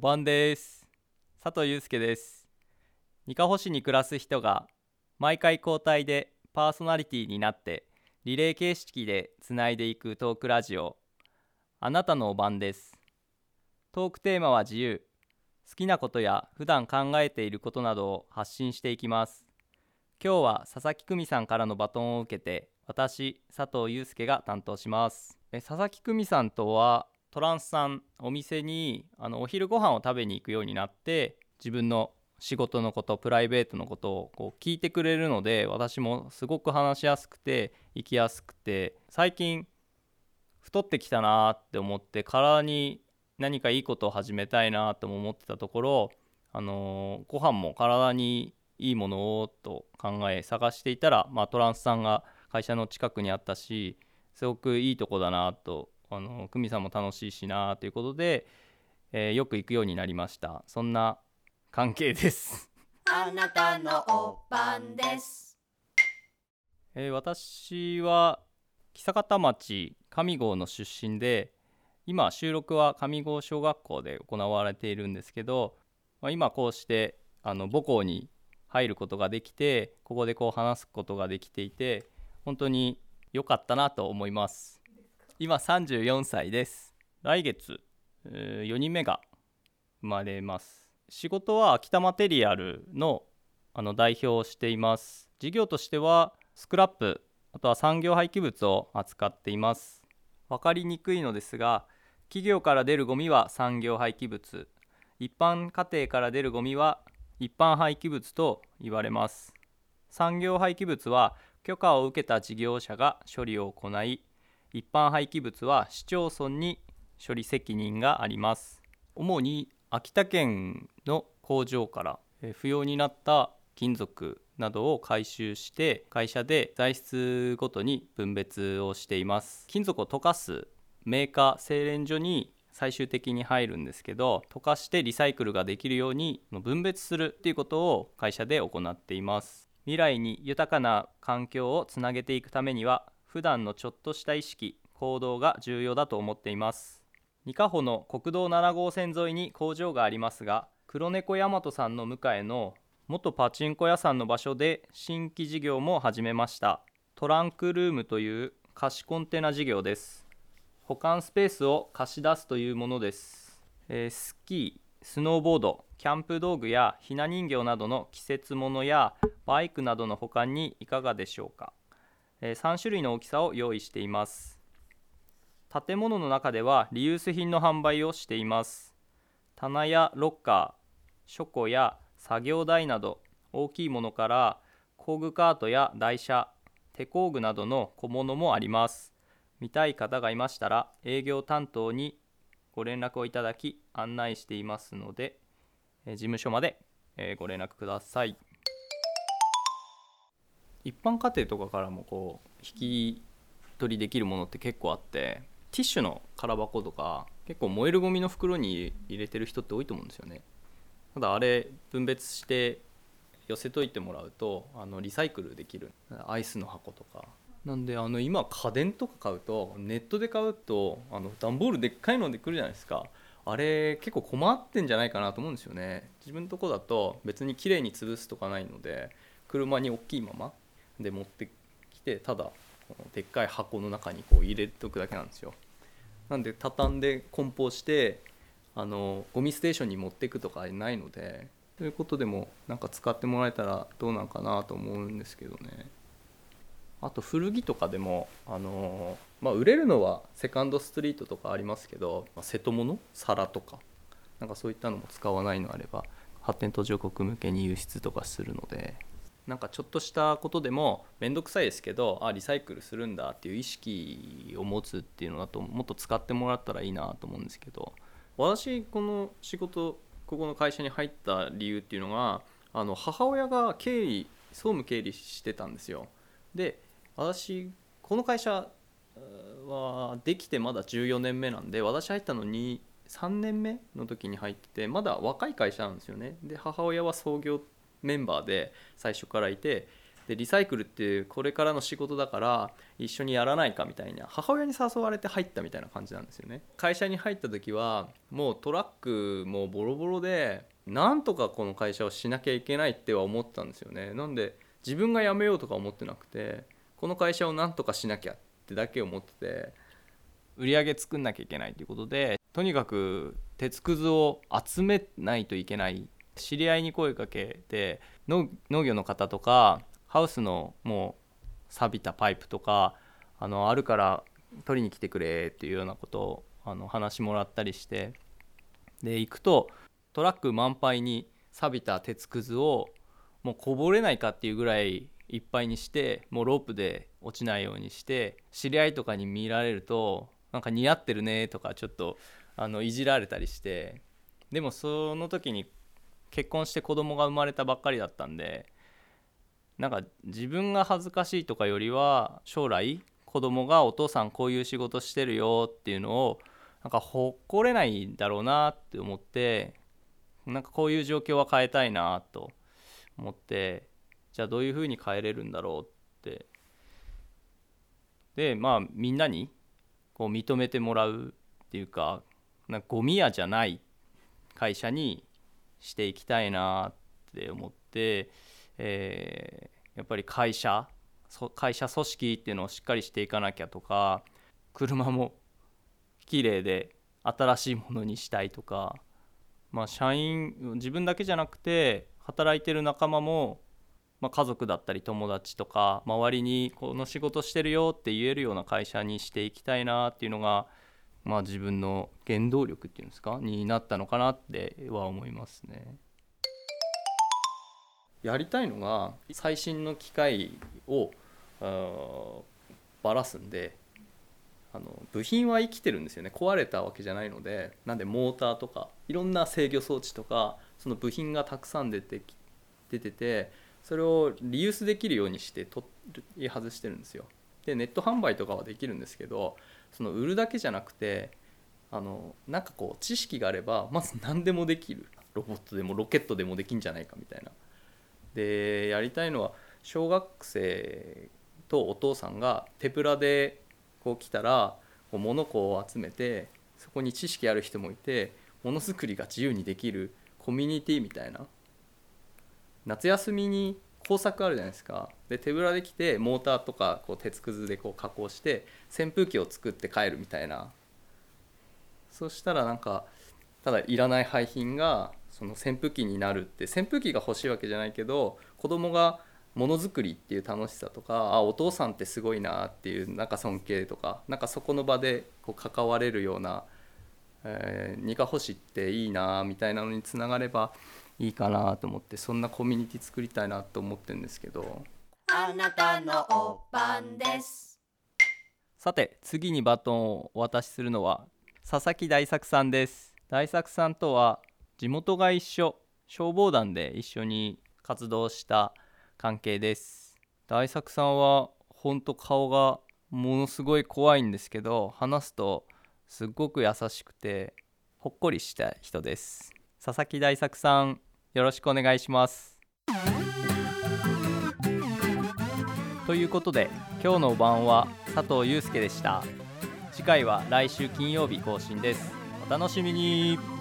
おばんです。佐藤祐介です。にかほ市に暮らす人が毎回交代でパーソナリティになってリレー形式でつないでいくトークラジオ。あなたのおばんです。トークテーマは自由。好きなことや普段考えていることなどを発信していきます。今日は佐々木久美さんからのバトンを受けて私佐藤祐介が担当します。え佐々木久美さんとはトランスさんお店にあのお昼ご飯を食べに行くようになって自分の仕事のことプライベートのことをこう聞いてくれるので私もすごく話しやすくて行きやすくて最近太ってきたなって思って体に何かいいことを始めたいなとも思ってたところあのー、ご飯も体にいいものをと考え探していたら、まあ、トランスさんが会社の近くにあったしすごくいいとこだなとあの久美さんも楽しいしなということで、えー、よく行くようになりました。そんな関係です。あなたのおばんです、えー、私は久方町上郷の出身で今収録は上郷小学校で行われているんですけど、まあ、今こうしてあの母校に入ることができてここでこう話すことができていて本当に良かったなと思います今34歳です。来月、4人目が生まれます。仕事は秋田マテリアルのあの代表をしています。事業としてはスクラップあとは産業廃棄物を扱っています。分かりにくいのですが企業から出るゴミは産業廃棄物。一般家庭から出るゴミは一般廃棄物と言われます。産業廃棄物は許可を受けた事業者が処理を行い一般廃棄物は市町村に処理責任があります。主に秋田県の工場から不要になった金属などを回収して会社で材質ごとに分別をしています。金属を溶かすメーカー精錬所に最終的に入るんですけど溶かしてリサイクルができるように分別するっていうことを会社で行っています。未来に豊かな環境をつなげていくためには普段のちょっとした意識行動が重要だと思っています。二カ穂の国道7号線沿いに工場がありますが黒猫大和さんの向かいの元パチンコ屋さんの場所で新規事業も始めました。トランクルームという貸しコンテナ事業です。保管スペースを貸し出すというものです、えー、スキースノーボードキャンプ道具やひな人形などの季節物やバイクなどの保管にいかがでしょうか？3種類の大きさを用意しています。建物の中ではリユース品の販売をしています。棚やロッカー書庫や作業台など大きいものから工具カートや台車手工具などの小物もあります。見たい方がいましたら営業担当にご連絡をいただき案内していますので事務所までご連絡ください。一般家庭とかからもこう引き取りできるものって結構あってティッシュの空箱とか結構燃えるゴミの袋に入れてる人って多いと思うんですよね。ただあれ分別して寄せといてもらうとあのリサイクルできる。アイスの箱とか。なんであの今家電とか買うとネットで買うとあの段ボールでっかいので来るじゃないですか。あれ結構困ってんじゃないかなと思うんですよね。自分のとこだと別に綺麗に潰すとかないので車に大きいままで持ってきてただでっかい箱の中にこう入れとくだけなんですよ。なんで畳んで梱包してあのゴミステーションに持っていくとかないのでということでもなんか使ってもらえたらどうなんかなと思うんですけどね。あと古着とかでもあのまあ、売れるのはセカンドストリートとかありますけど、まあ、瀬戸物？皿とか。なんかそういったのも使わないのあれば発展途上国向けに輸出とかするので。なんかちょっとしたことでも面倒くさいですけどあリサイクルするんだっていう意識を持つっていうのだともっと使ってもらったらいいなと思うんですけど私この仕事ここの会社に入った理由っていうのがあの母親が経理総務経理してたんですよ。で私この会社はできてまだ14年目なんで私入ったのに3年目の時に入っててまだ若い会社なんですよね。で母親は創業メンバーで最初からいてでリサイクルってこれからの仕事だから一緒にやらないかみたいな母親に誘われて入ったみたいな感じなんですよね。会社に入った時はもうトラックもボロボロでなんとかこの会社をしなきゃいけないっては思ったんですよね。なんで自分が辞めようとか思ってなくてこの会社をなんとかしなきゃってだけ思ってて売り上げ作んなきゃいけないということでとにかく鉄くずを集めないといけない知り合いに声かけて農業の方とかハウスのもう錆びたパイプとかあのあるから取りに来てくれっていうようなことをあの話もらったりしてで行くとトラック満杯に錆びた鉄くずをもうこぼれないかっていうぐらいいっぱいにしてもうロープで落ちないようにして知り合いとかに見られるとなんか似合ってるねとかちょっとあのいじられたりしてでもその時に結婚して子供が生まれたばっかりだったんでなんか自分が恥ずかしいとかよりは将来子供がお父さんこういう仕事してるよっていうのをなんか誇れないんだろうなって思ってなんかこういう状況は変えたいなと思ってじゃあどういうふうに変えれるんだろうって。でまあみんなにこう認めてもらうっていうかなんかゴミ屋じゃない会社にしていきたいなって思って、えー、やっぱり会社会社組織っていうのをしっかりしていかなきゃとか車も綺麗で新しいものにしたいとか、まあ、社員自分だけじゃなくて働いてる仲間も、まあ、家族だったり友達とか周りにこの仕事してるよって言えるような会社にしていきたいなっていうのがまあ、自分の原動力っていうんですか？になったのかなっては思いますね。やりたいのが最新の機械をばらすんであの部品は生きてるんですよね壊れたわけじゃないのでなんでモーターとかいろんな制御装置とかその部品がたくさん出て出ててそれをリユースできるようにして取り外してるんですよ。でネット販売とかはできるんですけどその売るだけじゃなくてあのなんかこう知識があればまず何でもできるロボットでもロケットでもできんじゃないかみたいな。でやりたいのは小学生とお父さんが手ぶらでこう来たらこう物を集めてそこに知識ある人もいてものづくりが自由にできるコミュニティみたいな夏休みに工作あるじゃないですか。で手ぶらで来てモーターとかこう鉄くずでこう加工して扇風機を作って帰るみたいな。そしたらなんかただいらない廃品がその扇風機になるって扇風機が欲しいわけじゃないけど子供がものづくりっていう楽しさとかあお父さんってすごいなっていうなんか尊敬とかなんかそこの場でこう関われるような、えー、苦星っていいなみたいなのにつながればいいかなと思ってそんなコミュニティ作りたいなと思ってるんですけど。あなたのおばんです。さて次にバトンをお渡しするのは佐々木大作さんです。大作さんとは地元が一緒消防団で一緒に活動した関係です。大作さんはほんと顔がものすごい怖いんですけど話すとすっごく優しくてほっこりした人です。佐々木大作さんよろしくお願いします。ということで今日の晩は佐藤祐介でした。次回は来週金曜日更新です。お楽しみに。